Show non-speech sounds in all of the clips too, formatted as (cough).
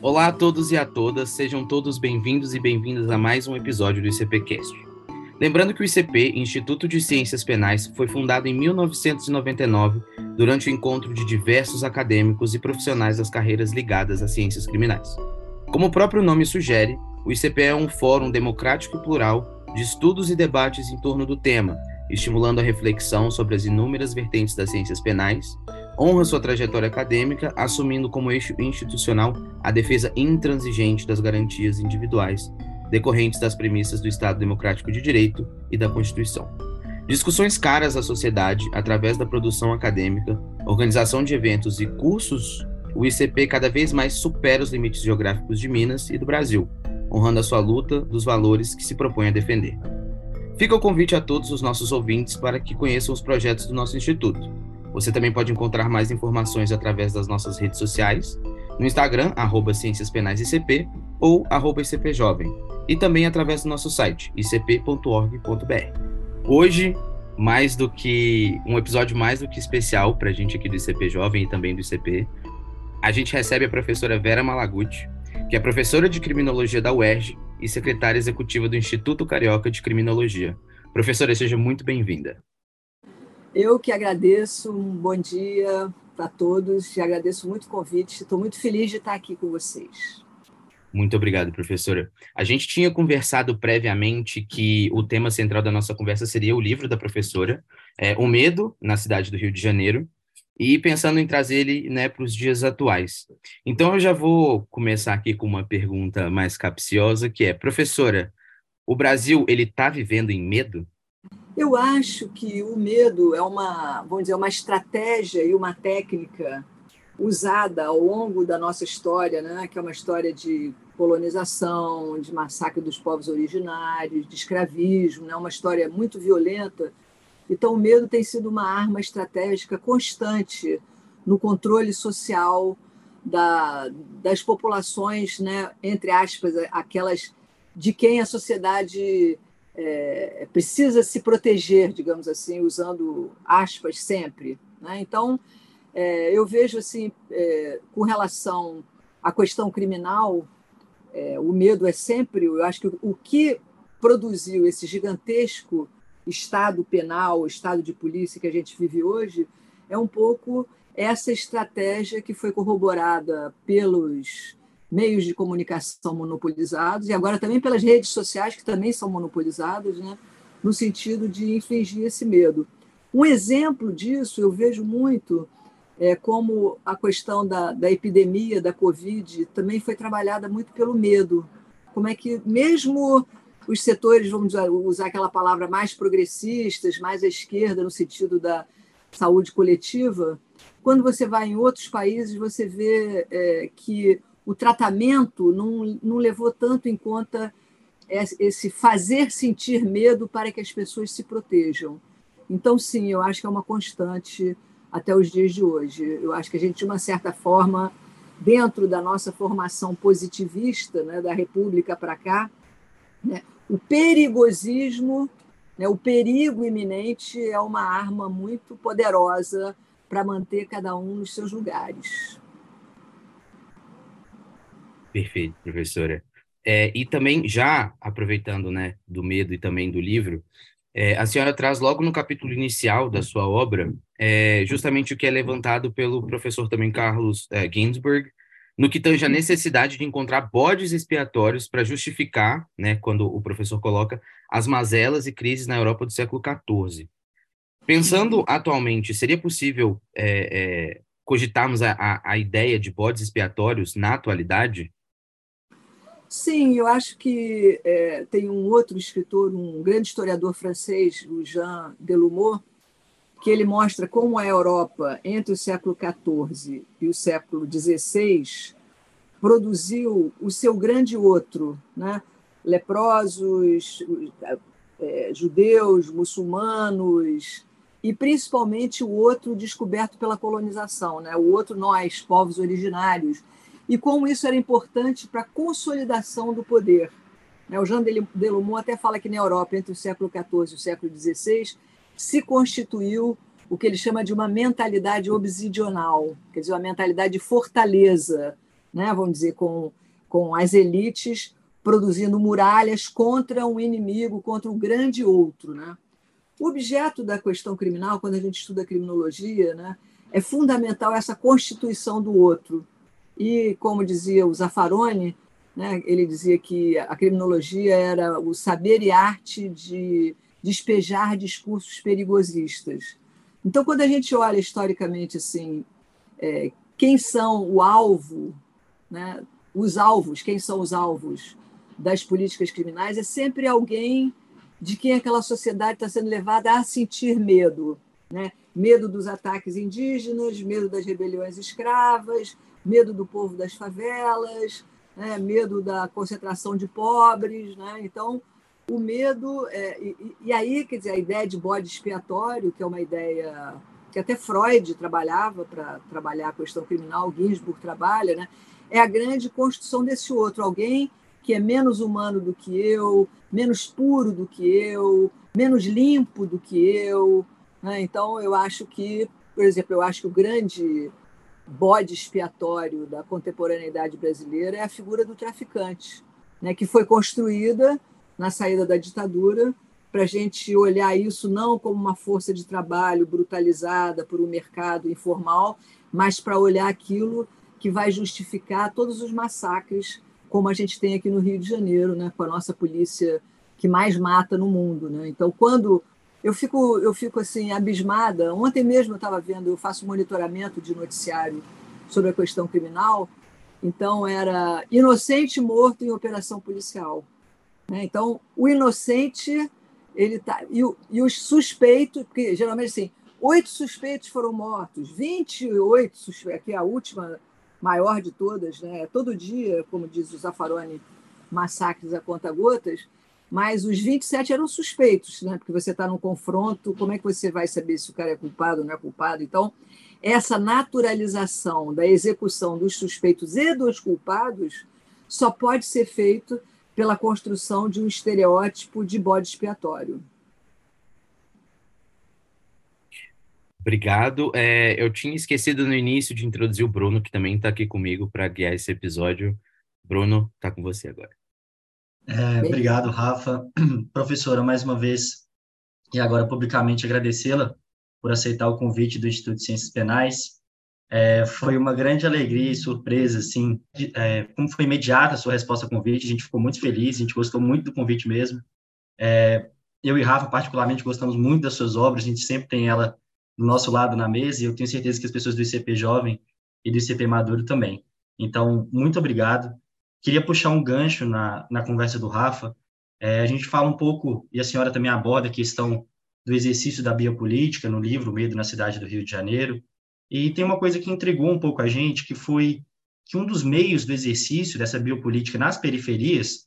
Olá a todos e a todas, sejam todos bem-vindos e bem-vindas a mais um episódio do ICPcast. Lembrando que o ICP, Instituto de Ciências Penais, foi fundado em 1999 durante o encontro de diversos acadêmicos e profissionais das carreiras ligadas às ciências criminais. Como o próprio nome sugere, o ICP é um fórum democrático e plural de estudos e debates em torno do tema, estimulando a reflexão sobre as inúmeras vertentes das ciências penais, honra sua trajetória acadêmica, assumindo como eixo institucional a defesa intransigente das garantias individuais decorrentes das premissas do Estado Democrático de Direito e da Constituição. Discussões caras à sociedade através da produção acadêmica, organização de eventos e cursos, o ICP cada vez mais supera os limites geográficos de Minas e do Brasil, honrando a sua luta dos valores que se propõe a defender. Fica o convite a todos os nossos ouvintes para que conheçam os projetos do nosso instituto. Você também pode encontrar mais informações através das nossas redes sociais, no Instagram, arroba Ciências Penais ICP ou arroba ICP Jovem, e também através do nosso site, icp.org.br. Hoje, mais do que um episódio mais do que especial para a gente aqui do ICP Jovem e também do ICP, a gente recebe a professora Vera Malaguti, que é professora de criminologia da UERJ e secretária executiva do Instituto Carioca de Criminologia. Professora, seja muito bem-vinda. Eu que agradeço, um bom dia para todos, e agradeço muito o convite, estou muito feliz de estar aqui com vocês. Muito obrigado, professora. A gente tinha conversado previamente que o tema central da nossa conversa seria o livro da professora, é, O Medo, na cidade do Rio de Janeiro, e pensando em trazer ele né, para os dias atuais. Então, eu já vou começar aqui com uma pergunta mais capciosa, que é, professora, o Brasil, ele está vivendo em medo? Eu acho que o medo é uma, vamos dizer, uma estratégia e uma técnica usada ao longo da nossa história, né, que é uma história de colonização, de massacre dos povos originários, de escravismo, né, uma história muito violenta. Então, o medo tem sido uma arma estratégica constante no controle social da, das populações, né, entre aspas, aquelas de quem a sociedade é, precisa se proteger, digamos assim, usando aspas sempre. Né? Então, é, eu vejo assim, é, com relação à questão criminal, é, o medo é sempre, eu acho que o que produziu esse gigantesco estado penal, estado de polícia que a gente vive hoje, é um pouco essa estratégia que foi corroborada pelos meios de comunicação monopolizados e agora também pelas redes sociais que também são monopolizadas, né, no sentido de infligir esse medo. Um exemplo disso eu vejo muito é, como a questão da, da epidemia da Covid também foi trabalhada muito pelo medo. Como é que, mesmo os setores, vamos usar aquela palavra, mais progressistas, mais à esquerda, no sentido da saúde coletiva, quando você vai em outros países, você vê é, que o tratamento não, não levou tanto em conta esse fazer sentir medo para que as pessoas se protejam. Então, sim, eu acho que é uma constante até os dias de hoje. Eu acho que a gente, de uma certa forma, dentro da nossa formação positivista, né, da República para cá, né, o perigosismo, né, o perigo iminente é uma arma muito poderosa para manter cada um nos seus lugares. Perfeito, professora. É, e também, já aproveitando né, do medo e também do livro, é, a senhora traz logo no capítulo inicial da sua obra é, justamente o que é levantado pelo professor também Carlos é, Ginsburg, no que tange a necessidade de encontrar bodes expiatórios para justificar, né, quando o professor coloca, as mazelas e crises na Europa do século XIV. Pensando atualmente, seria possível é, é, cogitarmos a, a, a ideia de bodes expiatórios na atualidade? Sim, eu acho que é, tem um outro escritor, um grande historiador francês, o Jean Delumeau, que ele mostra como a Europa, entre o século XIV e o século XVI, produziu o seu grande outro, né? leprosos, é, judeus, muçulmanos, e principalmente o outro descoberto pela colonização, né? o outro nós, povos originários, e como isso era importante para a consolidação do poder. Né, o Jean Delumeau até fala que na Europa, entre o século XIV e o século XVI, se constituiu o que ele chama de uma mentalidade obsidional, quer dizer, uma mentalidade de fortaleza, né, vamos dizer, com, com as elites produzindo muralhas contra um inimigo, contra um grande outro. Né? O objeto da questão criminal, quando a gente estuda criminologia, né, é fundamental essa constituição do outro. E, como dizia o Zaffaroni, né, ele dizia que a criminologia era o saber e arte de despejar discursos perigosistas. Então, quando a gente olha historicamente assim, é, quem são o alvo, né, os alvos, quem são os alvos das políticas criminais, é sempre alguém de quem aquela sociedade está sendo levada a sentir medo. Né? Medo dos ataques indígenas, medo das rebeliões escravas, medo do povo das favelas, né? medo da concentração de pobres. Né? Então, o medo. É, e, e, aí, quer dizer, a ideia de bode expiatório, que é uma ideia que até Freud trabalhava para trabalhar a questão criminal, Ginsburg trabalha, né? é a grande construção desse outro, alguém que é menos humano do que eu, menos puro do que eu, menos limpo do que eu. Né? Então, eu acho que, por exemplo, eu acho que o grande bode expiatório da contemporaneidade brasileira é a figura do traficante, né? que foi construída na saída da ditadura para a gente olhar isso não como uma força de trabalho brutalizada por um mercado informal, mas para olhar aquilo que vai justificar todos os massacres como a gente tem aqui no Rio de Janeiro, né, com a nossa polícia que mais mata no mundo, né? Então, quando eu fico eu fico assim abismada, ontem mesmo eu estava vendo, eu faço monitoramento de noticiário sobre a questão criminal, então era inocente morto em operação policial, né? Então, o inocente ele tá e, e os suspeitos, porque geralmente assim, oito suspeitos foram mortos, 28 suspeitos, aqui é a última maior de todas, né? Todo dia, como diz o Zaffaroni, massacres a conta-gotas, mas os 27 eram suspeitos, né? Porque você está num confronto, como é que você vai saber se o cara é culpado ou não é culpado? Então, essa naturalização da execução dos suspeitos e dos culpados só pode ser feito pela construção de um estereótipo de bode expiatório. Obrigado. É, eu tinha esquecido no início de introduzir o Bruno, que também está aqui comigo para guiar esse episódio. Bruno, está com você agora. É, obrigado, Rafa. (clears throat) Professora, mais uma vez, e agora publicamente agradecê-la por aceitar o convite do Instituto de Ciências Penais. É, foi uma grande alegria e surpresa, assim, de, é, como foi imediata a sua resposta ao convite, a gente ficou muito feliz, a gente gostou muito do convite mesmo. É, eu e Rafa, particularmente, gostamos muito das suas obras, a gente sempre tem ela do nosso lado na mesa e eu tenho certeza que as pessoas do ICP Jovem e do ICP Maduro também. Então, muito obrigado. Queria puxar um gancho na, na conversa do Rafa. É, a gente fala um pouco, e a senhora também aborda a questão do exercício da biopolítica no livro Medo na Cidade do Rio de Janeiro. E tem uma coisa que intrigou um pouco a gente, que foi que um dos meios do exercício dessa biopolítica nas periferias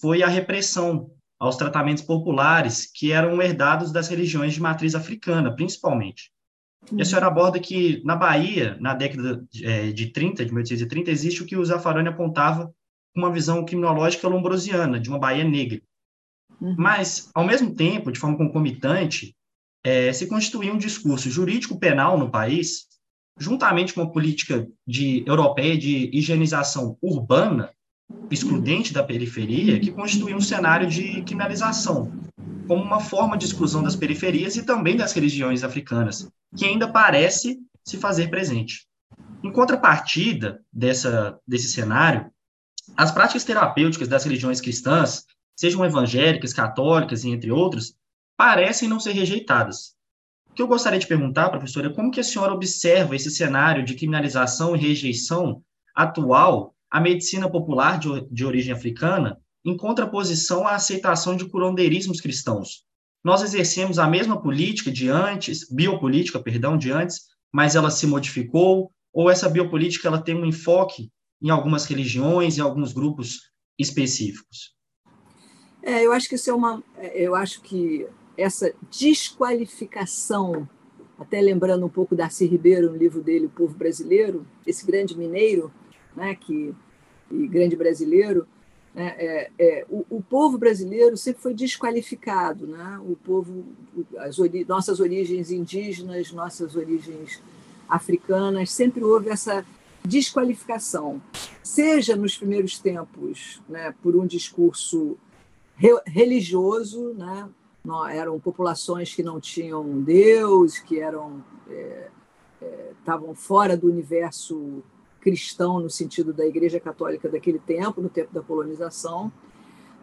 foi a repressão aos tratamentos populares que eram herdados das religiões de matriz africana, principalmente. E a uhum. senhora aborda que na Bahia, na década de 30, é, de 1830, existe o que o Zaffaroni apontava uma visão criminológica lombrosiana, de uma Bahia negra. Uhum. Mas, ao mesmo tempo, de forma concomitante, é, se constituía um discurso jurídico-penal no país, juntamente com uma política de, europeia de higienização urbana, excludente da periferia que constitui um cenário de criminalização, como uma forma de exclusão das periferias e também das religiões africanas, que ainda parece se fazer presente. Em contrapartida dessa, desse cenário, as práticas terapêuticas das religiões cristãs, sejam evangélicas, católicas e entre outros, parecem não ser rejeitadas. O que eu gostaria de perguntar, professora, é como que a senhora observa esse cenário de criminalização e rejeição atual a medicina popular de, de origem africana em contraposição à aceitação de curandeirismos cristãos. Nós exercemos a mesma política de antes, biopolítica, perdão, de antes, mas ela se modificou, ou essa biopolítica ela tem um enfoque em algumas religiões, em alguns grupos específicos? É, eu acho que isso é uma, eu acho que essa desqualificação, até lembrando um pouco Darcy Ribeiro no livro dele, O Povo Brasileiro, esse grande mineiro, né, que e grande brasileiro, né, é, é, o, o, povo brasileiro sempre foi desqualificado, né? O povo, as ori nossas origens indígenas, nossas origens africanas, sempre houve essa desqualificação, seja nos primeiros tempos, né, por um discurso re religioso, né, não, eram populações que não tinham Deus, que eram é, é, estavam fora do universo cristão no sentido da Igreja Católica daquele tempo, no tempo da colonização,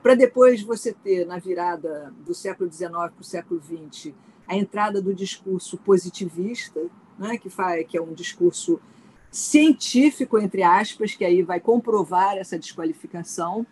para depois você ter na virada do século XIX para o século XX a entrada do discurso positivista, né, que, faz, que é um discurso científico, entre aspas, que aí vai comprovar essa desqualificação,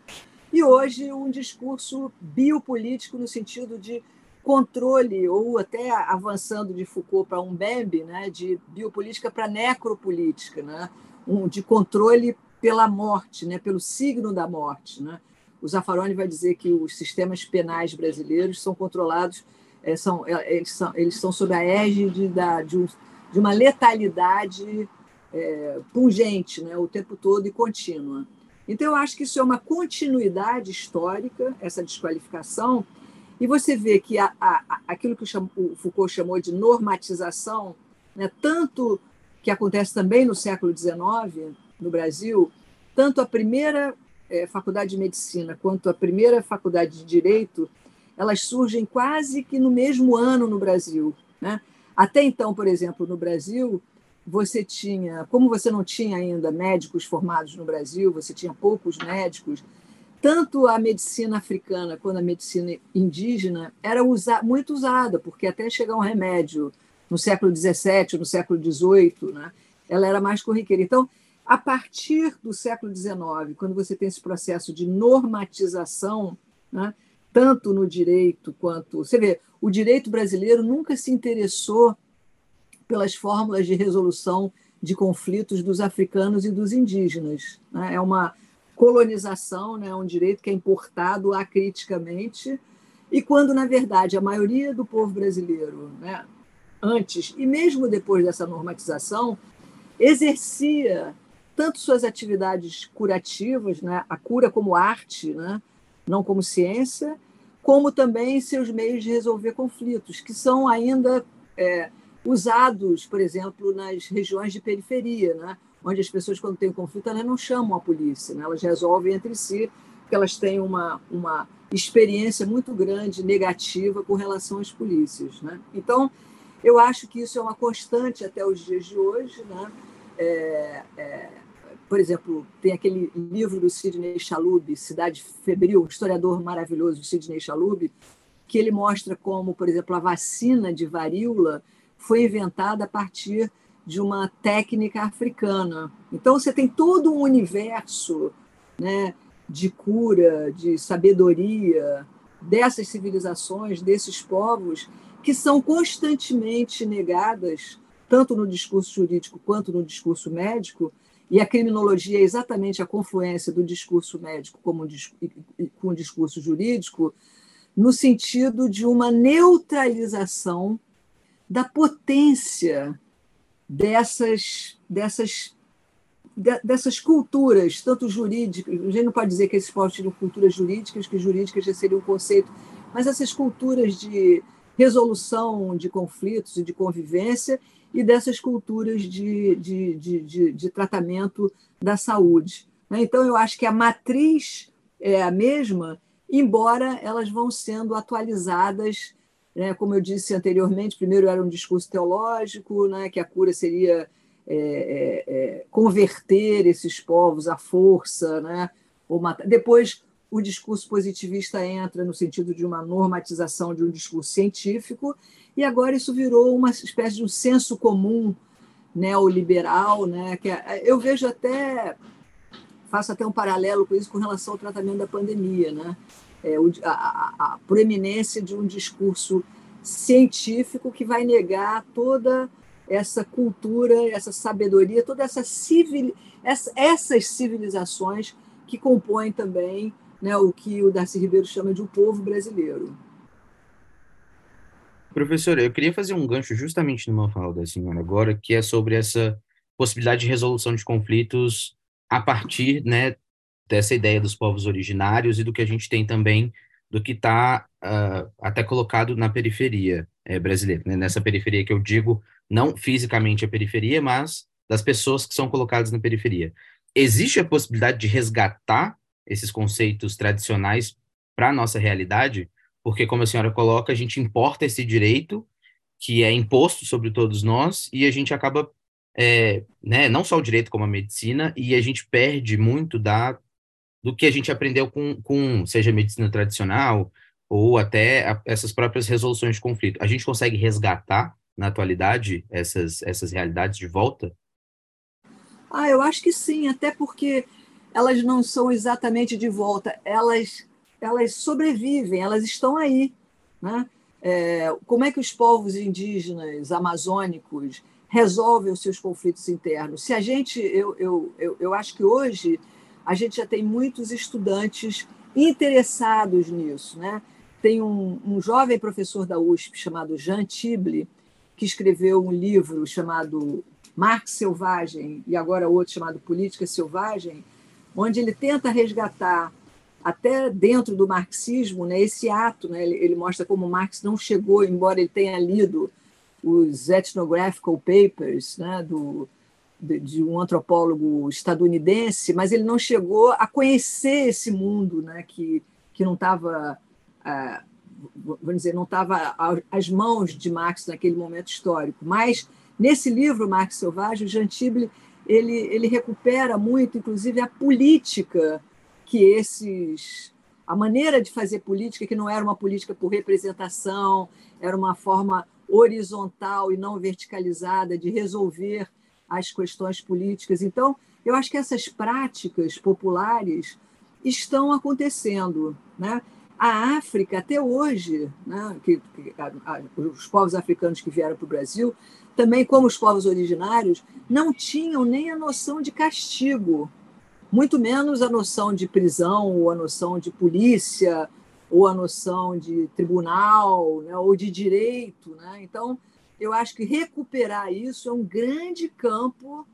e hoje um discurso biopolítico no sentido de controle, ou até avançando de Foucault para um BEMB, né, de biopolítica para necropolítica, né, um, de controle pela morte, né, pelo signo da morte. Né. O Zaffaroni vai dizer que os sistemas penais brasileiros são controlados, é, são, é, eles, são, eles são sob a égide da, de, um, de uma letalidade é, pungente né, o tempo todo e contínua. Então, eu acho que isso é uma continuidade histórica, essa desqualificação, e você vê que a, a, aquilo que o Foucault chamou de normatização, né, tanto que acontece também no século XIX, no Brasil, tanto a primeira é, faculdade de medicina quanto a primeira faculdade de direito, elas surgem quase que no mesmo ano no Brasil. Né? Até então, por exemplo, no Brasil, você tinha, como você não tinha ainda médicos formados no Brasil, você tinha poucos médicos, tanto a medicina africana quanto a medicina indígena era usa, muito usada, porque até chegar um remédio no século XVII, no século XVIII, né, ela era mais corriqueira. Então, a partir do século XIX, quando você tem esse processo de normatização, né, tanto no direito quanto. Você vê, o direito brasileiro nunca se interessou pelas fórmulas de resolução de conflitos dos africanos e dos indígenas. Né? É uma colonização, né? um direito que é importado acriticamente, e quando, na verdade, a maioria do povo brasileiro, né, antes e mesmo depois dessa normatização, exercia tanto suas atividades curativas, né, a cura como arte, né, não como ciência, como também seus meios de resolver conflitos, que são ainda é, usados, por exemplo, nas regiões de periferia, né? onde as pessoas, quando têm conflito, elas não chamam a polícia, né? elas resolvem entre si, porque elas têm uma, uma experiência muito grande negativa com relação às polícias. Né? Então, eu acho que isso é uma constante até os dias de hoje. Né? É, é, por exemplo, tem aquele livro do Sidney Chalub, Cidade Febril, um historiador maravilhoso, Sidney Chalub, que ele mostra como, por exemplo, a vacina de varíola foi inventada a partir de uma técnica africana. Então, você tem todo um universo né, de cura, de sabedoria dessas civilizações, desses povos, que são constantemente negadas, tanto no discurso jurídico quanto no discurso médico, e a criminologia é exatamente a confluência do discurso médico como com o discurso jurídico, no sentido de uma neutralização da potência dessas, dessas, dessas culturas, tanto jurídicas, a gente não pode dizer que esses povos tinham culturas jurídicas, que jurídicas já seria um conceito, mas essas culturas de resolução de conflitos e de convivência e dessas culturas de, de, de, de, de tratamento da saúde. Né? Então, eu acho que a matriz é a mesma, embora elas vão sendo atualizadas né? Como eu disse anteriormente, primeiro era um discurso teológico, né? que a cura seria é, é, é, converter esses povos à força, né? ou matar. Depois, o discurso positivista entra no sentido de uma normatização de um discurso científico, e agora isso virou uma espécie de um senso comum neoliberal, né? que é, eu vejo até, faço até um paralelo com isso com relação ao tratamento da pandemia. Né? É, a, a, proeminência de um discurso científico que vai negar toda essa cultura, essa sabedoria, toda essa civil, essa, essas civilizações que compõem também né, o que o Darcy Ribeiro chama de o um povo brasileiro. Professora, eu queria fazer um gancho justamente numa fala da senhora agora, que é sobre essa possibilidade de resolução de conflitos a partir né, dessa ideia dos povos originários e do que a gente tem também do que está uh, ah, até colocado na periferia é, brasileira, né? nessa periferia que eu digo, não fisicamente a periferia, mas das pessoas que são colocadas na periferia. Existe a possibilidade de resgatar esses conceitos tradicionais para a nossa realidade? Porque, como a senhora coloca, a gente importa esse direito que é imposto sobre todos nós e a gente acaba, é, né, não só o direito como a medicina, e a gente perde muito da do que a gente aprendeu com, com seja medicina tradicional ou até a, essas próprias resoluções de conflito. A gente consegue resgatar na atualidade essas, essas realidades de volta? Ah, eu acho que sim, até porque elas não são exatamente de volta, elas, elas sobrevivem, elas estão aí. Né? É, como é que os povos indígenas amazônicos resolvem os seus conflitos internos? Se a gente, eu, eu, eu, eu acho que hoje a gente já tem muitos estudantes interessados nisso. Né? Tem um, um jovem professor da USP chamado Jean Tible, que escreveu um livro chamado Marx Selvagem e agora outro chamado Política Selvagem, onde ele tenta resgatar até dentro do marxismo né, esse ato. Né, ele, ele mostra como Marx não chegou, embora ele tenha lido os ethnographical papers né, do, de, um antropólogo estadunidense, mas ele não chegou a conhecer esse mundo né, que, que não estava, ah, vamos dizer, não estava às mãos de Marx naquele momento histórico. Mas nesse livro, Marx Selvagem, o Jean Tible, ele, ele recupera muito, inclusive, a política que esses a maneira de fazer política que não era uma política por representação, era uma forma horizontal e não verticalizada de resolver as questões políticas. Então, eu acho que essas práticas populares estão acontecendo. Né? A África, até hoje, né, que, que a, a, os povos africanos que vieram para o Brasil, também como os povos originários, não tinham nem a noção de castigo, muito menos a noção de prisão, ou a noção de polícia, ou a noção de tribunal, né, ou de direito. Né? Então, eu acho que recuperar isso é um grande campo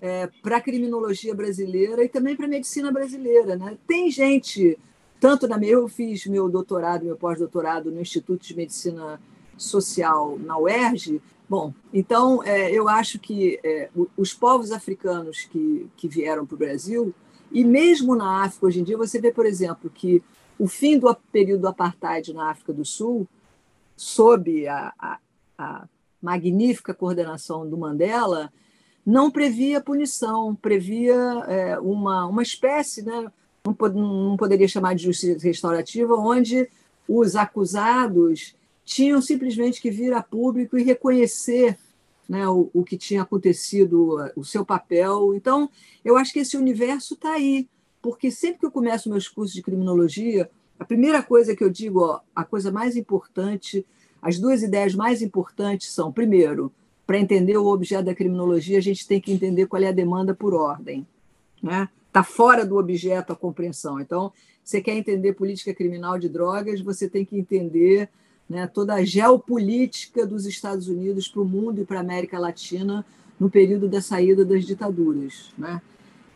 é, para a criminologia brasileira e também para a medicina brasileira. Né? Tem gente, tanto na minha, eu fiz meu doutorado, meu pós-doutorado no Instituto de Medicina Social na UERJ. Bom, então é, eu acho que é, os povos africanos que, que vieram para o Brasil, e mesmo na África hoje em dia, você vê, por exemplo, que o fim do período do apartheid na África do Sul, sob a, a, a magnífica coordenação do Mandela, não previa punição, previa é, uma, uma espécie, né, não, não poderia chamar de justiça restaurativa, onde os acusados tinham simplesmente que vir a público e reconhecer né, o, o que tinha acontecido, o seu papel. Então, eu acho que esse universo está aí, porque sempre que eu começo meus cursos de criminologia, a primeira coisa que eu digo, ó, a coisa mais importante as duas ideias mais importantes são, primeiro, para entender o objeto da criminologia, a gente tem que entender qual é a demanda por ordem. Está né? Tá fora do objeto a compreensão. Então, você quer entender política criminal de drogas, você tem que entender né, toda a geopolítica dos Estados Unidos para o mundo e para a América Latina no período da saída das ditaduras. Né?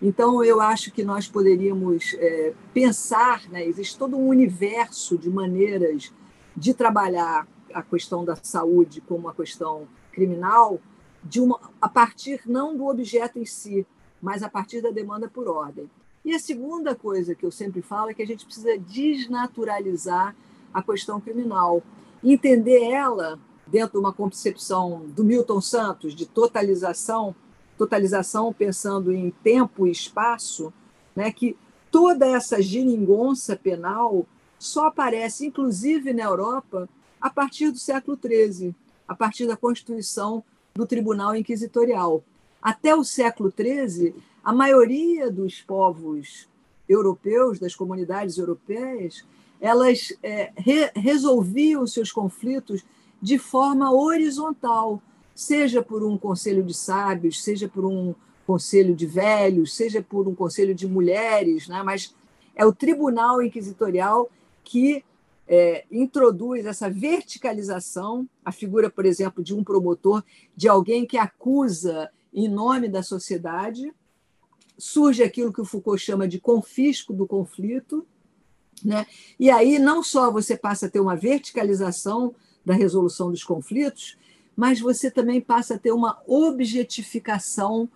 Então, eu acho que nós poderíamos é, pensar, né, existe todo um universo de maneiras de trabalhar a questão da saúde como uma questão criminal de uma, a partir não do objeto em si, mas a partir da demanda por ordem. E a segunda coisa que eu sempre falo é que a gente precisa desnaturalizar a questão criminal, entender ela dentro de uma concepção do Milton Santos de totalização, totalização pensando em tempo e espaço, né, que toda essa geringonça penal só aparece, inclusive na Europa, a partir do século XIII, a partir da constituição do Tribunal Inquisitorial. Até o século XIII, a maioria dos povos europeus, das comunidades europeias, elas é, re resolviam seus conflitos de forma horizontal, seja por um conselho de sábios, seja por um conselho de velhos, seja por um conselho de mulheres, né? mas é o tribunal inquisitorial que é, introduz essa verticalização, a figura, por exemplo, de um promotor, de alguém que acusa em nome da sociedade, surge aquilo que o Foucault chama de confisco do conflito, né? e aí não só você passa a ter uma verticalização da resolução dos conflitos, mas você também passa a ter uma objetificação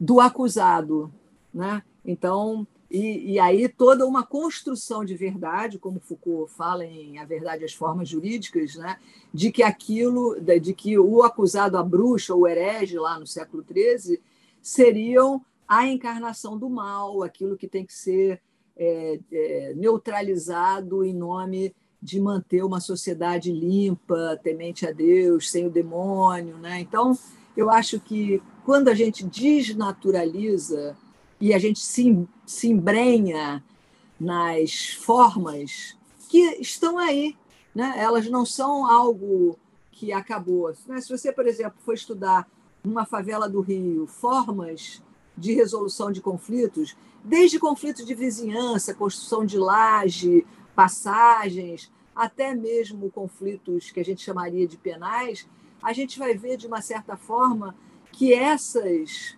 do acusado. Né? Então, e, e, aí toda uma construção de verdade, como Foucault fala em A Verdade e as Formas Jurídicas, né? de que aquilo, de que o acusado, a bruxa, o herege lá no século XIII, seriam a encarnação do mal, aquilo que tem que ser é, é, neutralizado em nome de manter uma sociedade limpa, temente a Deus, sem o demônio. Né? Então, eu acho que quando a gente desnaturaliza e a gente se, se embrenha nas formas que estão aí, né? elas não são algo que acabou. Né? Se você, por exemplo, for estudar numa favela do Rio formas de resolução de conflitos, desde conflitos de vizinhança, construção de laje, passagens, até mesmo conflitos que a gente chamaria de penais, a gente vai ver, de uma certa forma, que essas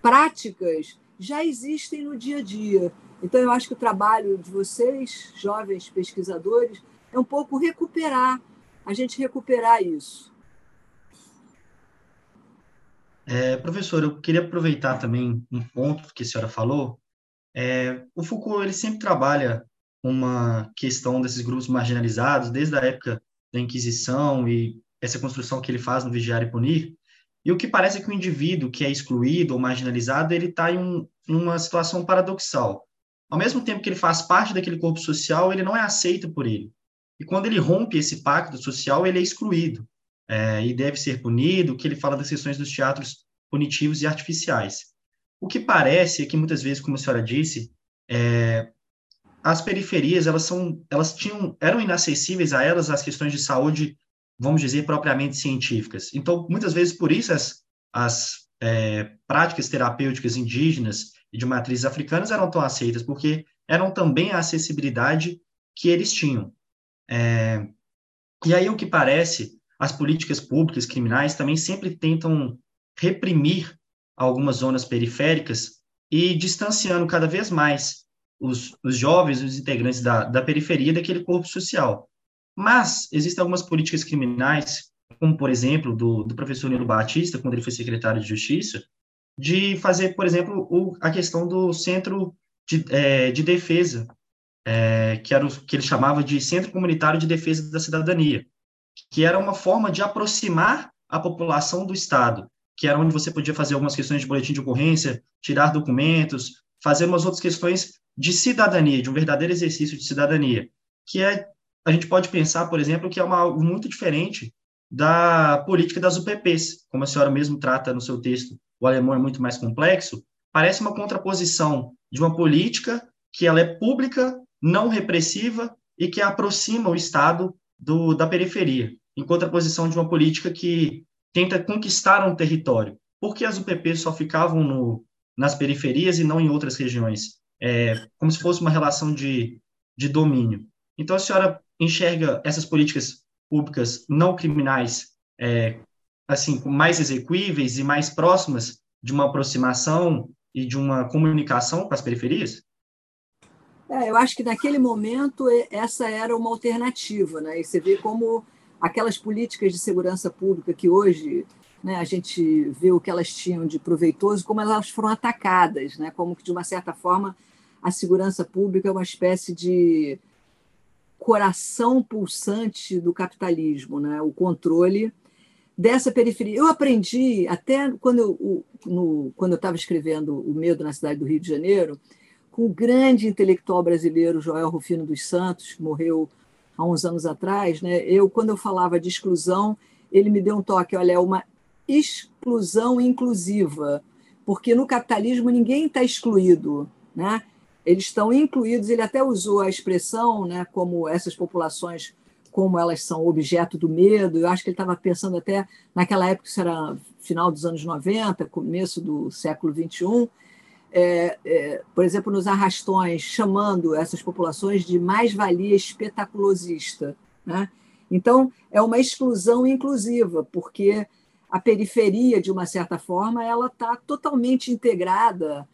práticas já existem no dia a dia. Então, eu acho que o trabalho de vocês, jovens pesquisadores, é um pouco recuperar, a gente recuperar isso. É, professor, eu queria aproveitar também um ponto que a senhora falou. É, o Foucault ele sempre trabalha uma questão desses grupos marginalizados, desde a época da Inquisição e essa construção que ele faz no Vigiar e Punir, e o que parece é que o indivíduo que é excluído ou marginalizado, ele está em um, uma situação paradoxal. Ao mesmo tempo que ele faz parte daquele corpo social, ele não é aceito por ele. E quando ele rompe esse pacto social, ele é excluído é, e deve ser punido, que ele fala das questões dos teatros punitivos e artificiais. O que parece é que muitas vezes, como a senhora disse, é, as periferias elas são, elas tinham, eram inacessíveis a elas as questões de saúde vamos dizer, propriamente científicas. Então, muitas vezes, por isso, as, as é, práticas terapêuticas indígenas e de matrizes africanas eram tão aceitas, porque eram também a acessibilidade que eles tinham. É, e aí, o que parece, as políticas públicas criminais também sempre tentam reprimir algumas zonas periféricas e distanciando cada vez mais os, os jovens, os integrantes da, da periferia daquele corpo social. Mas existem algumas políticas criminais, como, por exemplo, do, do professor Nilo Batista, quando ele foi secretário de Justiça, de fazer, por exemplo, o, a questão do centro de, é, de defesa, é, que era o que ele chamava de Centro Comunitário de Defesa da Cidadania, que era uma forma de aproximar a população do Estado, que era onde você podia fazer algumas questões de boletim de ocorrência, tirar documentos, fazer umas outras questões de cidadania, de um verdadeiro exercício de cidadania, que é a gente pode pensar, por exemplo, que é uma, algo muito diferente da política das UPPs, como a senhora mesmo trata no seu texto, o alemão é muito mais complexo, parece uma contraposição de uma política que ela é pública, não repressiva e que aproxima o Estado do, da periferia, em contraposição de uma política que tenta conquistar um território. Por que as UPPs só ficavam no, nas periferias e não em outras regiões? É, como se fosse uma relação de, de domínio. Então, a senhora enxerga essas políticas públicas não criminais é, assim mais execuíveis e mais próximas de uma aproximação e de uma comunicação com as periferias? É, eu acho que naquele momento essa era uma alternativa, né? E você vê como aquelas políticas de segurança pública que hoje né, a gente vê o que elas tinham de proveitoso, como elas foram atacadas, né? Como que de uma certa forma a segurança pública é uma espécie de coração pulsante do capitalismo, né? o controle dessa periferia. Eu aprendi, até quando eu no, quando estava escrevendo O Medo na Cidade do Rio de Janeiro, com o grande intelectual brasileiro Joel Rufino dos Santos, que morreu há uns anos atrás, né? eu, quando eu falava de exclusão, ele me deu um toque, olha, é uma exclusão inclusiva, porque no capitalismo ninguém está excluído, né? Eles estão incluídos, ele até usou a expressão, né, como essas populações, como elas são objeto do medo, eu acho que ele estava pensando até, naquela época, isso era final dos anos 90, começo do século 21, é, é, por exemplo, nos arrastões, chamando essas populações de mais-valia espetaculosista. Né? Então, é uma exclusão inclusiva, porque a periferia, de uma certa forma, ela está totalmente integrada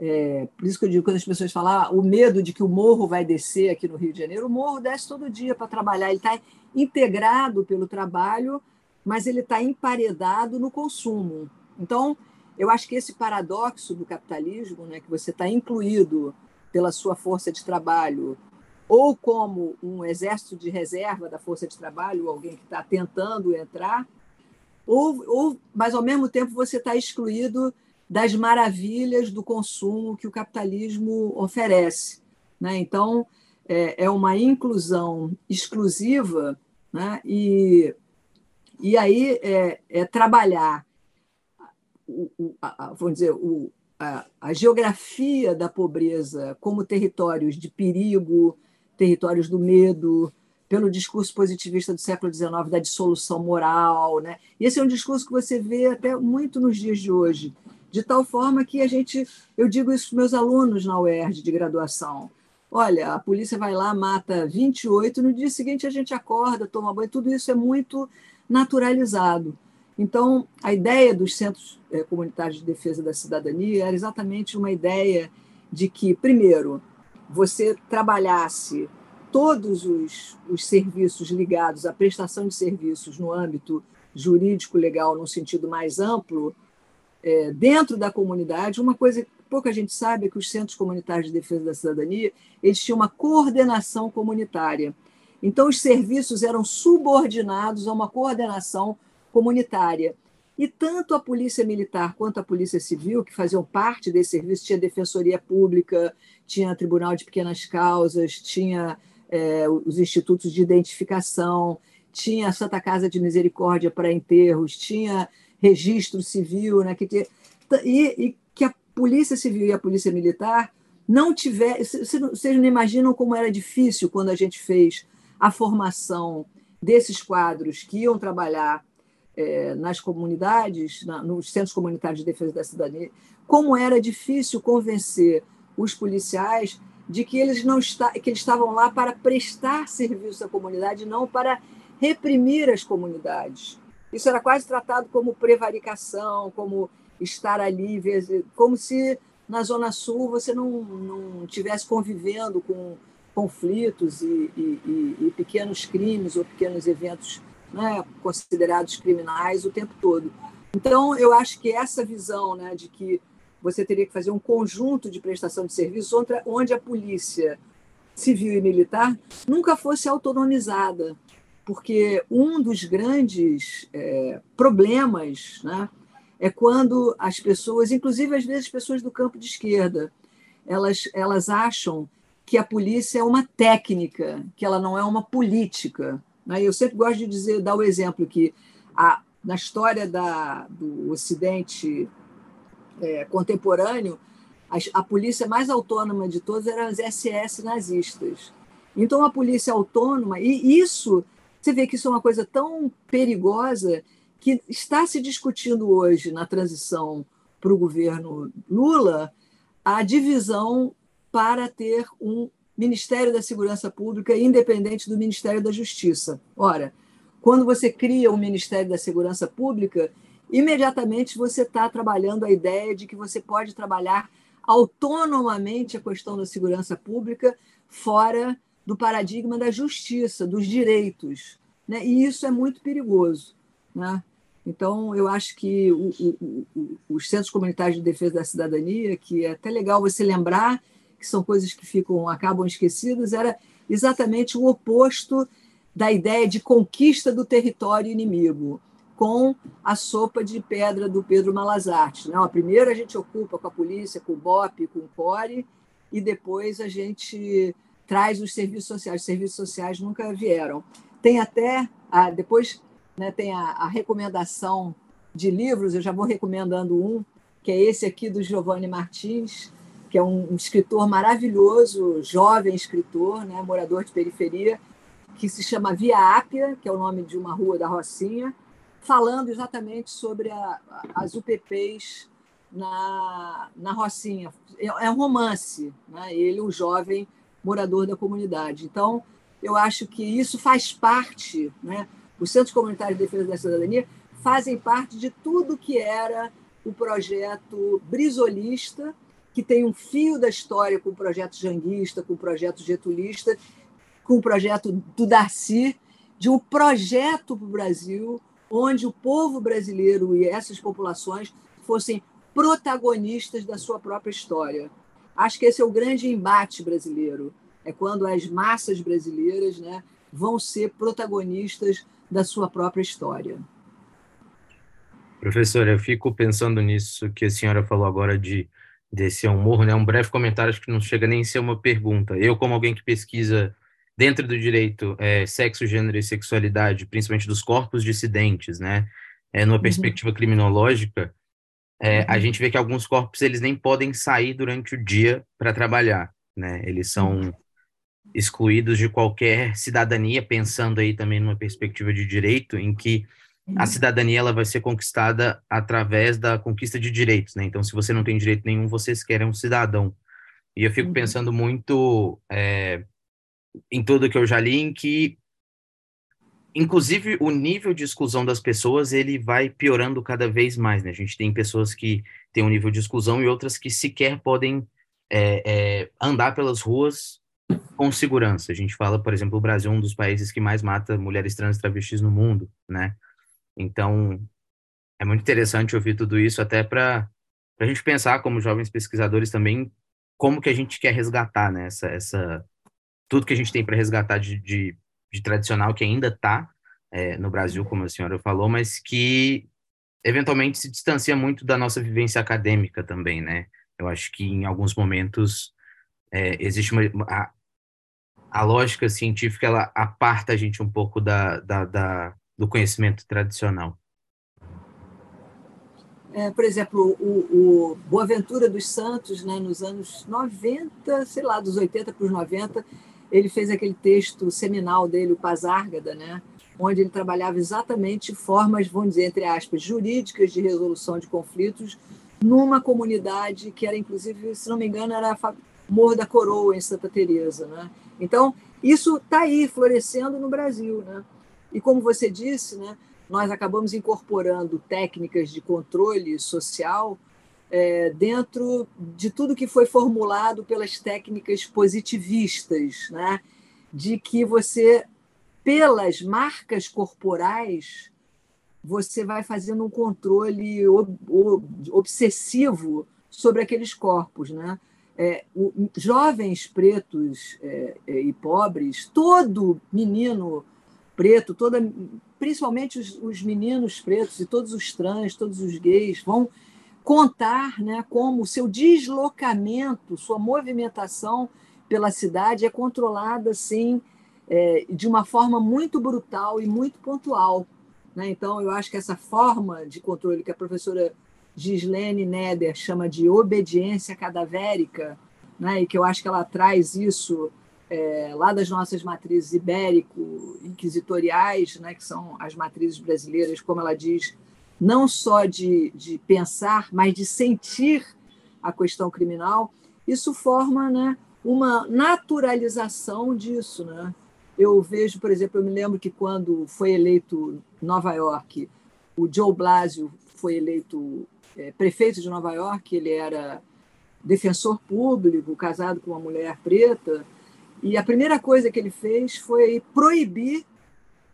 é, por isso que eu digo, quando as pessoas falam ah, o medo de que o morro vai descer aqui no Rio de Janeiro, o morro desce todo dia para trabalhar, ele está integrado pelo trabalho, mas ele está emparedado no consumo. Então, eu acho que esse paradoxo do capitalismo, né, que você está incluído pela sua força de trabalho, ou como um exército de reserva da força de trabalho, alguém que está tentando entrar, ou, ou, mas ao mesmo tempo você está excluído das maravilhas do consumo que o capitalismo oferece. Né? Então, é, é uma inclusão exclusiva, né? e, e aí é, é trabalhar, o, o, a, vamos dizer, o, a, a geografia da pobreza como territórios de perigo, territórios do medo, pelo discurso positivista do século XIX, da dissolução moral. Né? Esse é um discurso que você vê até muito nos dias de hoje, de tal forma que a gente, eu digo isso para meus alunos na UERJ de graduação, olha, a polícia vai lá, mata 28, no dia seguinte a gente acorda, toma banho, tudo isso é muito naturalizado. Então, a ideia dos centros eh, comunitários de defesa da cidadania era exatamente uma ideia de que, primeiro, você trabalhasse todos os, os serviços ligados à prestação de serviços no âmbito jurídico legal, num sentido mais amplo, é, dentro da comunidade, uma coisa que pouca gente sabe é que os centros comunitários de defesa da cidadania eles tinham uma coordenação comunitária. Então, os serviços eram subordinados a uma coordenação comunitária. E tanto a Polícia Militar quanto a Polícia Civil, que faziam parte desse serviço, tinha Defensoria Pública, tinha Tribunal de Pequenas Causas, tinha é, os institutos de identificação, tinha a Santa Casa de Misericórdia para enterros, tinha registro civil, né, que te, e, e, que a Polícia Civil e a Polícia Militar não tiver. Vocês não imaginam como era difícil quando a gente fez a formação desses quadros que iam trabalhar é, nas comunidades, na, nos centros comunitários de defesa da cidadania, como era difícil convencer os policiais de que eles não está, que eles estavam lá para prestar serviço à comunidade, não para reprimir as comunidades. Isso era quase tratado como prevaricação, como estar ali, como se na Zona Sul você não, não tivesse convivendo com conflitos e, e, e pequenos crimes ou pequenos eventos né, considerados criminais o tempo todo. Então, eu acho que essa visão né, de que você teria que fazer um conjunto de prestação de serviços onde a polícia civil e militar nunca fosse autonomizada, porque um dos grandes é, problemas né, é quando as pessoas, inclusive às vezes pessoas do campo de esquerda, elas, elas acham que a polícia é uma técnica, que ela não é uma política. Né? Eu sempre gosto de dizer, dar o exemplo que a, na história da, do Ocidente é, contemporâneo, a, a, polícia mais autônoma de todas eram as SS nazistas. Então, a polícia autônoma, e isso, você vê que isso é uma coisa tão perigosa que está se discutindo hoje na transição para o governo Lula a divisão para ter um Ministério da Segurança Pública independente do Ministério da Justiça. Ora, quando você cria o Ministério da Segurança Pública, imediatamente você está trabalhando a ideia de que você pode trabalhar autonomamente a questão da segurança pública fora do paradigma da justiça, dos direitos. Né? E isso é muito perigoso. Né? Então, eu acho que o, o, o, os centros comunitários de defesa da cidadania, que é até legal você lembrar, que são coisas que ficam acabam esquecidas, era exatamente o oposto da ideia de conquista do território inimigo com a sopa de pedra do Pedro Malazarte. Não, primeiro a gente ocupa com a polícia, com o BOP, com o CORE, e depois a gente traz os serviços sociais. Os serviços sociais nunca vieram. Tem até, a, depois né, tem a, a, recomendação de livros, eu já vou recomendando um, que é esse aqui do Giovanni Martins, que é um, um escritor maravilhoso, jovem escritor, né, morador de periferia, que se chama Via Ápia, que é o nome de uma rua da Rocinha, falando exatamente sobre a, as UPPs na, na Rocinha. É, é um romance, né? ele, um jovem morador da comunidade. Então, eu acho que isso faz parte, né? os Centros Comunitários de Defesa da Cidadania fazem parte de tudo que era o projeto brisolista, que tem um fio da história com o projeto janguista, com o projeto getulista, com o projeto do Darcy, de um projeto para o Brasil onde o povo brasileiro e essas populações fossem protagonistas da sua própria história. Acho que esse é o grande embate brasileiro, é quando as massas brasileiras né, vão ser protagonistas da sua própria história. Professora, eu fico pensando nisso que a senhora falou agora de desse humor, né? Um breve comentário, acho que não chega nem a ser uma pergunta. Eu, como alguém que pesquisa dentro do direito é, sexo, gênero e sexualidade, principalmente dos corpos dissidentes, né? É, numa uhum. perspectiva criminológica, é, a uhum. gente vê que alguns corpos eles nem podem sair durante o dia para trabalhar, né? Eles são uhum. excluídos de qualquer cidadania, pensando aí também numa perspectiva de direito, em que a uhum. cidadania ela vai ser conquistada através da conquista de direitos, né? Então, se você não tem direito nenhum, você sequer é um cidadão. E eu fico pensando muito é, em tudo que eu já li, em que, inclusive, o nível de exclusão das pessoas ele vai piorando cada vez mais, né? A gente tem pessoas que têm um nível de exclusão e outras que sequer podem é, é, andar pelas ruas com segurança. A gente fala, por exemplo, o Brasil é um dos países que mais mata mulheres trans e travestis no mundo, né? Então, é muito interessante ouvir tudo isso, até para a gente pensar, como jovens pesquisadores também, como que a gente quer resgatar, né? Essa, essa, tudo que a gente tem para resgatar de, de, de, tradicional que ainda está é, no Brasil, como a senhora falou, mas que eventualmente se distancia muito da nossa vivência acadêmica também, né? Eu acho que em alguns momentos é, existe uma, a, a lógica científica ela aparta a gente um pouco da, da, da do conhecimento tradicional? É, por exemplo, o, o Boaventura dos Santos, né, nos anos 90, sei lá, dos 80 para os 90, ele fez aquele texto seminal dele, o Pazárgada, né, onde ele trabalhava exatamente formas, vamos dizer, entre aspas, jurídicas de resolução de conflitos numa comunidade que era, inclusive, se não me engano, era Morro da Coroa, em Santa Teresa. Né? Então, isso está aí, florescendo no Brasil. Né? E como você disse, né, nós acabamos incorporando técnicas de controle social é, dentro de tudo que foi formulado pelas técnicas positivistas, né, de que você, pelas marcas corporais, você vai fazendo um controle ob obsessivo sobre aqueles corpos, né? É, o, jovens pretos é, é e pobres, todo menino preto, toda, principalmente os, os, meninos pretos e todos os trans, todos os gays, vão contar né, como o seu deslocamento, sua movimentação pela cidade é controlada assim, é, de uma forma muito brutal e muito pontual. Né? Então, eu acho que essa forma de controle que a professora Gislene Neder chama de obediência cadavérica, né? e que eu acho que ela traz isso é, lá das nossas matrizes ibérico-inquisitoriais, né, que são as matrizes brasileiras, como ela diz, não só de, de pensar, mas de sentir a questão criminal, isso forma né, uma naturalização disso. Né? Eu vejo, por exemplo, eu me lembro que quando foi eleito Nova York, o Joe Blasio foi eleito é, prefeito de Nova York, ele era defensor público, casado com uma mulher preta, e a primeira coisa que ele fez foi proibir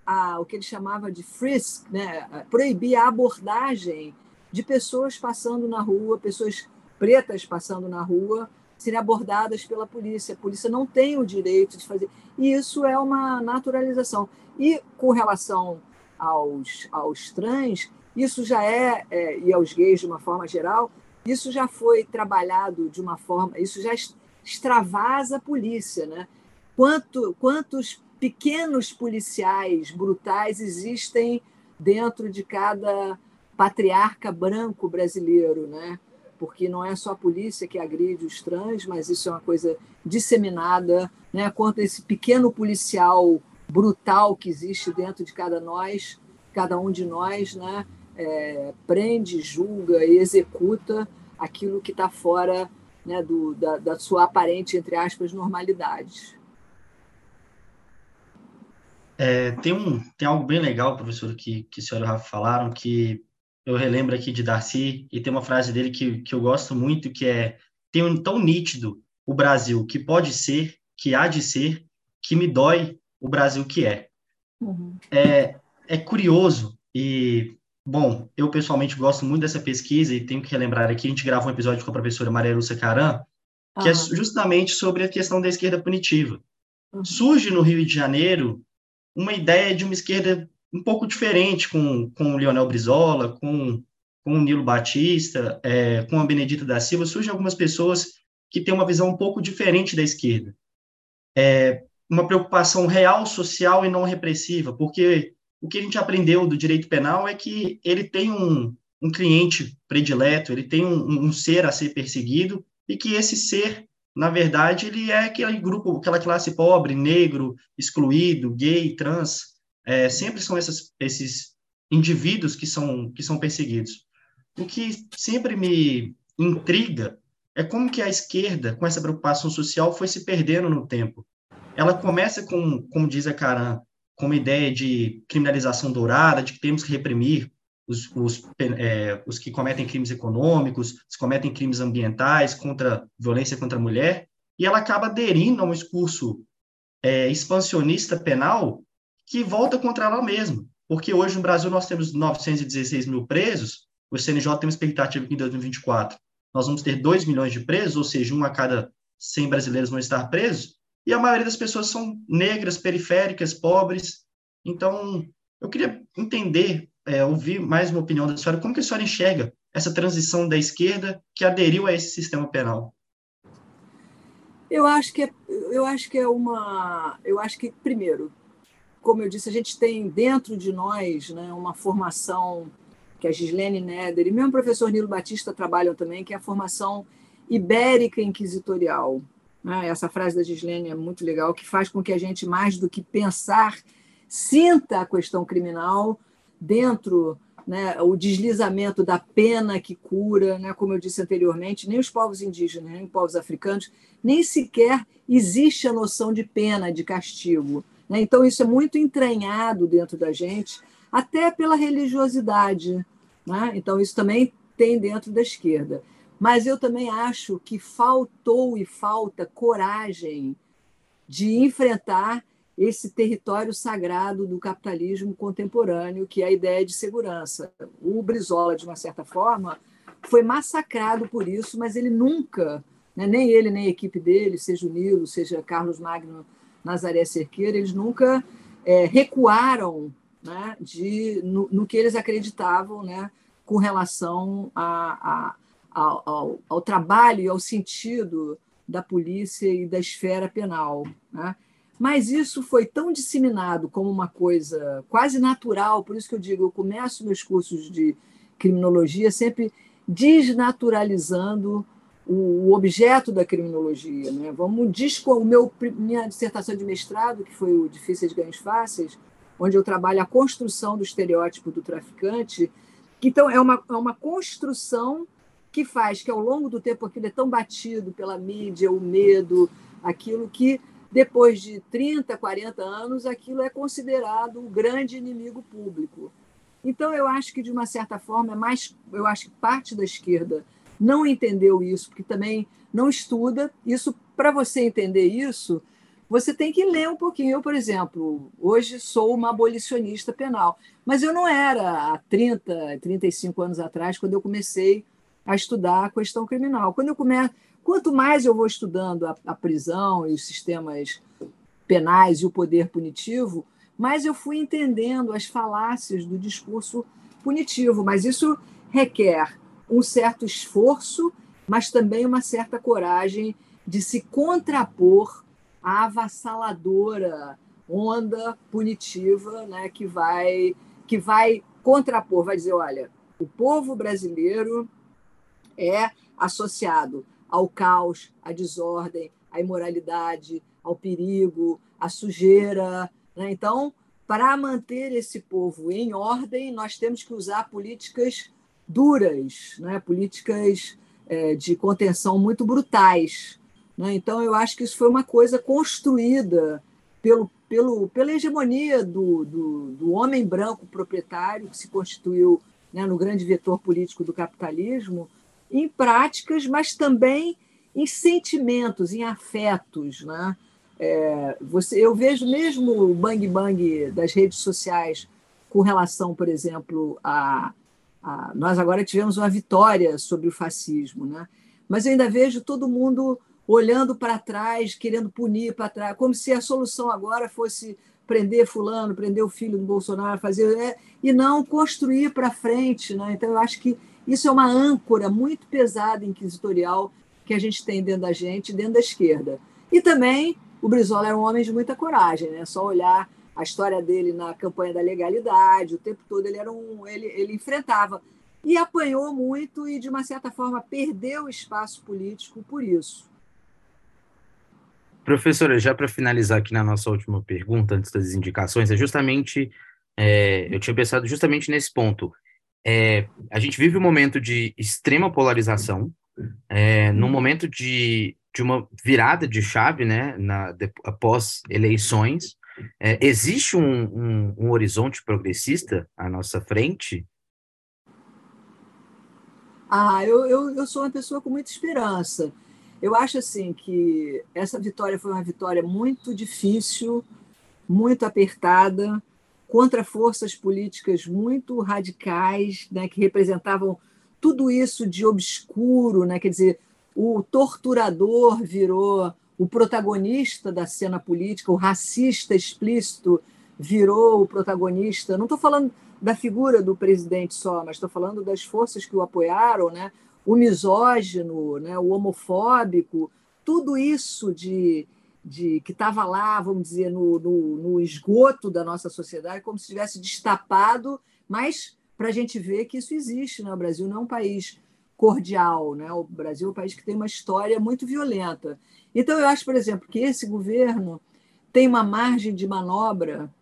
a, o que ele chamava de frisk, né? proibir a abordagem de pessoas passando na rua, pessoas pretas passando na rua, serem abordadas pela polícia. A polícia não tem o direito de fazer. E isso é uma naturalização. E com relação aos, aos trans, isso já é, é, e aos gays de uma forma geral, isso já foi trabalhado de uma forma, isso já extravasa a polícia, né? Quanto, quantos pequenos policiais brutais existem dentro de cada patriarca branco brasileiro, né? Porque não é só a polícia que agride os trans, mas isso é uma coisa disseminada, né? Quanto esse pequeno policial brutal que existe dentro de cada nós, cada um de nós, né? É, prende, julga e executa aquilo que está fora né, do, da, da, sua aparente, entre aspas, normalidade. É, tem, um, tem algo bem legal, professor, que, que o senhor e o Rafa falaram, que eu relembro aqui de Darcy, e tem uma frase dele que, que eu gosto muito, que é, tem um tão nítido o Brasil que pode ser, que há de ser, que me dói o Brasil que é. Uhum. É, é curioso, e bom, eu pessoalmente gosto muito dessa pesquisa e tenho que relembrar aqui, a gente gravou um episódio com a professora Maria Lúcia Caran, que é justamente sobre a questão da esquerda punitiva. Uhum. Surge no Rio de Janeiro uma ideia de uma esquerda um pouco diferente com, com o Leonel Brizola, com, com o Nilo Batista, é, com a Benedita da Silva, surgem algumas pessoas que têm uma visão um pouco diferente da esquerda. É, uma preocupação real, social e não repressiva, porque o que a gente aprendeu do direito penal é que ele tem um, um cliente predileto, ele tem um, um ser a ser perseguido, e que esse ser na verdade, ele é aquele grupo, aquela classe pobre, negro, excluído, gay, trans, é, sempre são essas, esses indivíduos que são, que são perseguidos. O que sempre me intriga é como que a esquerda, com essa preocupação social, foi se perdendo no tempo. Ela começa com, como diz a Caran, com uma ideia de criminalização dourada, de que temos que reprimir os, os, é, os que cometem crimes econômicos, os que cometem crimes ambientais, contra violência contra a mulher, e ela acaba aderindo a um discurso é, expansionista penal que volta contra ela mesma. Porque hoje no Brasil nós temos 916 mil presos, o CNJ tem uma expectativa que em 2024 nós vamos ter 2 milhões de presos, ou seja, um a cada 100 brasileiros vão estar presos, e a maioria das pessoas são negras, periféricas, pobres. Então, eu queria entender é, ouvir mais uma opinião da senhora. Como que a senhora enxerga essa transição da esquerda que aderiu a esse sistema penal? Eu acho que é, eu acho que é uma, eu acho que primeiro, como eu disse, a gente tem dentro de nós, né, uma formação que a Gislene Neder e mesmo o professor Nilo Batista trabalham também, que é a formação ibérica inquisitorial. Né? Essa frase da Gislene é muito legal, que faz com que a gente mais do que pensar sinta a questão criminal dentro né, o deslizamento da pena que cura, né, como eu disse anteriormente, nem os povos indígenas, nem os povos africanos, nem sequer existe a noção de pena, de castigo. Né? Então, isso é muito entranhado dentro da gente, até pela religiosidade. Né? Então, isso também tem dentro da esquerda. Mas eu também acho que faltou e falta coragem de enfrentar esse território sagrado do capitalismo contemporâneo, que é a ideia de segurança. O Brizola, de uma certa forma, foi massacrado por isso, mas ele nunca, né, nem ele nem a equipe dele, seja o Nilo, seja Carlos Magno, Nazaré Cerqueira, eles nunca é, recuaram né, de, no, no, que eles acreditavam né, com relação a, a, ao, ao, trabalho e ao sentido da polícia e da esfera penal. Né? Mas isso foi tão disseminado como uma coisa quase natural, por isso que eu digo, eu começo meus cursos de criminologia sempre desnaturalizando o, objeto da criminologia. Né? Vamos o meu minha dissertação de mestrado, que foi o Difíceis Ganhos Fáceis, onde eu trabalho a construção do estereótipo do traficante, então é uma, é uma construção que faz que ao longo do tempo aquilo é tão batido pela mídia, o medo, aquilo que depois de 30, 40 anos, aquilo é considerado o grande inimigo público. Então, eu acho que, de uma certa forma, é mais. Eu acho que parte da esquerda não entendeu isso, porque também não estuda. Isso, para você entender isso, você tem que ler um pouquinho. Eu, por exemplo, hoje sou uma abolicionista penal, mas eu não era há 30, 35 anos atrás, quando eu comecei a estudar a questão criminal. Quando eu começo Quanto mais eu vou estudando a, a prisão e os sistemas penais e o poder punitivo, mais eu fui entendendo as falácias do discurso punitivo. Mas isso requer um certo esforço, mas também uma certa coragem de se contrapor à avassaladora onda punitiva né, que vai que vai contrapor, vai dizer, olha, o povo brasileiro é associado ao caos, à desordem, à imoralidade, ao perigo, à sujeira. Né? Então, para manter esse povo em ordem, nós temos que usar políticas duras, né? políticas é, de contenção muito brutais. Né? Então, eu acho que isso foi uma coisa construída pelo, pelo, pela hegemonia do, do, do homem branco proprietário, que se constituiu né, no grande vetor político do capitalismo, em práticas, mas também em sentimentos, em afetos. Né? É, você, eu vejo mesmo o bang bang das redes sociais com relação, por exemplo, a, a, nós agora tivemos uma vitória sobre o fascismo, né? Mas eu ainda vejo todo mundo olhando para trás, querendo punir para trás, como se a solução agora fosse prender fulano, prender o filho do Bolsonaro, fazer né? e não construir para frente, né? Então eu acho que isso é uma âncora muito pesada inquisitorial que a gente tem dentro da gente, dentro da esquerda. E também o Brizola era um homem de muita coragem, né? Só olhar a história dele na campanha da legalidade, o tempo todo ele era um, ele, ele enfrentava e apanhou muito e de uma certa forma perdeu espaço político por isso. Professora, já para finalizar aqui na nossa última pergunta, antes das indicações, é justamente, é, eu tinha pensado justamente nesse ponto. É, a gente vive um momento de extrema polarização, é, num momento de, de uma virada de chave, né, na, de, após eleições. É, existe um, um, um horizonte progressista à nossa frente? Ah, eu, eu, eu sou uma pessoa com muita esperança. Eu acho assim que essa vitória foi uma vitória muito difícil, muito apertada, contra forças políticas muito radicais, né, que representavam tudo isso de obscuro, né? Quer dizer, o torturador virou o protagonista da cena política, o racista explícito virou o protagonista. Não estou falando da figura do presidente só, mas estou falando das forças que o apoiaram, né? o misógino, né, o homofóbico, tudo isso de, de que estava lá, vamos dizer, no, no, no, esgoto da nossa sociedade, como se tivesse destapado, mas para a gente ver que isso existe. Né? O Brasil não é um país cordial, né? o Brasil é um país que tem uma história muito violenta. Então, eu acho, por exemplo, que esse governo tem uma margem de manobra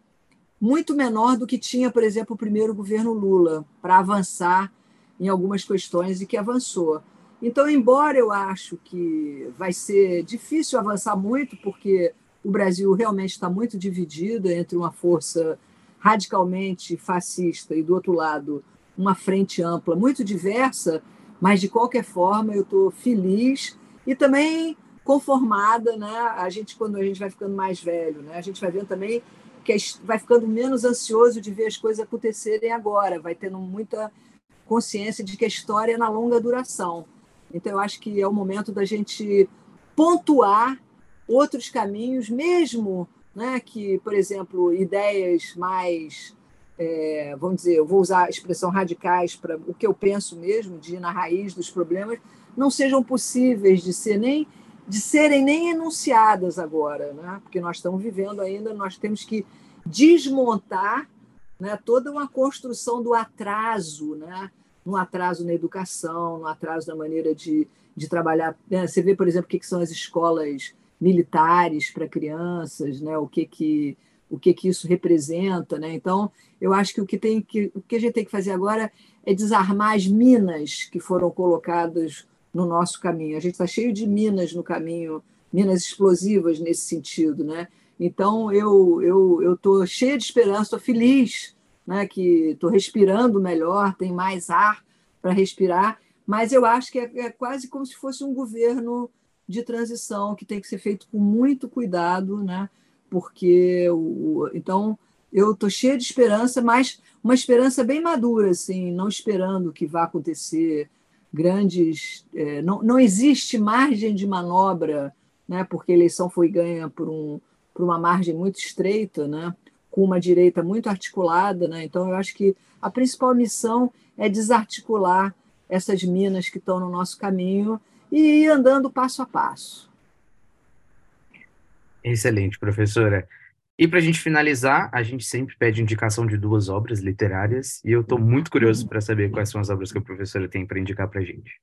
muito menor do que tinha, por exemplo, o primeiro governo Lula, para avançar em algumas questões e que avançou. Então, embora eu acho que vai ser difícil avançar muito, porque o Brasil realmente está muito dividido entre uma força radicalmente fascista e, do outro lado, uma frente ampla muito diversa, mas, de qualquer forma, eu estou feliz e também conformada. Né? A gente, quando a gente vai ficando mais velho, né? a gente vai vendo também que vai ficando menos ansioso de ver as coisas acontecerem agora, vai tendo muita consciência de que a história é na longa duração. Então, eu acho que é o momento da gente pontuar outros caminhos, mesmo né, que, por exemplo, ideias mais, é, vamos dizer, eu vou usar a expressão radicais para o que eu penso mesmo, de ir na raiz dos problemas, não sejam possíveis de ser nem de serem nem enunciadas agora, né? porque nós estamos vivendo ainda, nós temos que desmontar né, toda uma construção do atraso, né, no atraso na educação, no atraso na maneira de, de trabalhar. Né? Você vê, por exemplo, o que, são as escolas militares para crianças, né? o que que o que que isso representa, né? Então, eu acho que o que tem que o que a gente tem que fazer agora é desarmar as minas que foram colocadas no nosso caminho. A gente está cheio de minas no caminho, minas explosivas nesse sentido, né? Então, eu eu eu estou cheia de esperança, estou feliz, né, que estou respirando melhor, tem mais ar para respirar, mas eu acho que é, é, quase como se fosse um governo de transição que tem que ser feito com muito cuidado, né? Porque o, então eu estou cheia de esperança, mas uma esperança bem madura, assim, não esperando que vá acontecer grandes. É, não, não existe margem de manobra, né? Porque a eleição foi ganha por um por uma margem muito estreita, né? Com uma direita muito articulada. Né? Então, eu acho que a principal missão é desarticular essas minas que estão no nosso caminho e ir andando passo a passo. Excelente, professora. E para a gente finalizar, a gente sempre pede indicação de duas obras literárias e eu estou muito curioso para saber quais são as obras que a professora tem para indicar para a gente.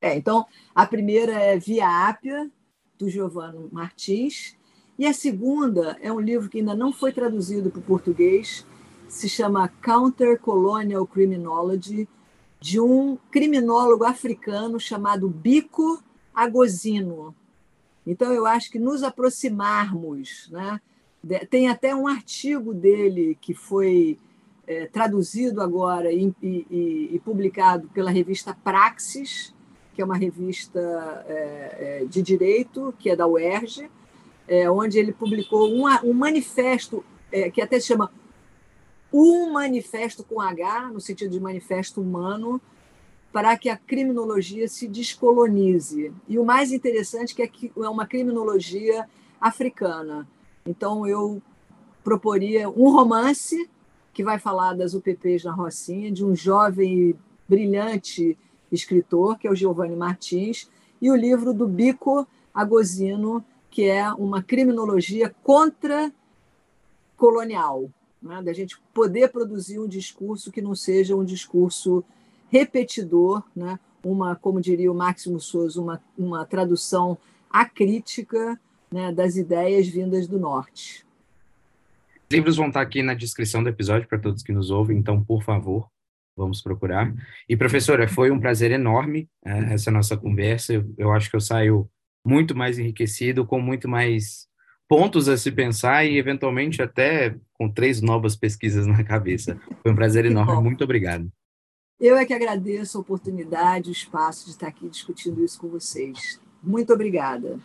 É, então, a primeira é Via Ápia, do Giovanni Martins, e a segunda é um livro que ainda não foi traduzido para o português, se chama Counter Colonial Criminology, de um criminólogo africano chamado Bico Agosino. Então, eu acho que nos aproximarmos, né? tem até um artigo dele que foi é, traduzido agora e, e, e, publicado pela revista Praxis, que é uma revista é, é de direito, que é da UERJ, é, onde ele publicou um, um manifesto é, que até se chama um manifesto com H, no sentido de manifesto humano, para que a criminologia se descolonize. E o mais interessante é que é uma criminologia africana. Então, eu proporia um romance que vai falar das UPPs na Rocinha, de um jovem brilhante escritor, que é o Giovanni Martins, e o livro do Bico Agosino, que é uma criminologia contra colonial, né? da gente poder produzir um discurso que não seja um discurso repetidor, né? uma, como diria o Máximo Souza, uma, uma tradução acrítica né, das ideias vindas do norte. Os livros vão estar aqui na descrição do episódio para todos que nos ouvem, então, por favor, vamos procurar. E, professora, foi um prazer enorme é, essa nossa conversa. Eu, eu acho que eu saio muito mais enriquecido, com muito mais pontos a se pensar e, eventualmente, até com três novas pesquisas na cabeça. Foi um prazer (laughs) enorme. Muito obrigado. Eu é que agradeço a oportunidade, o espaço de estar aqui discutindo isso com vocês. Muito obrigada.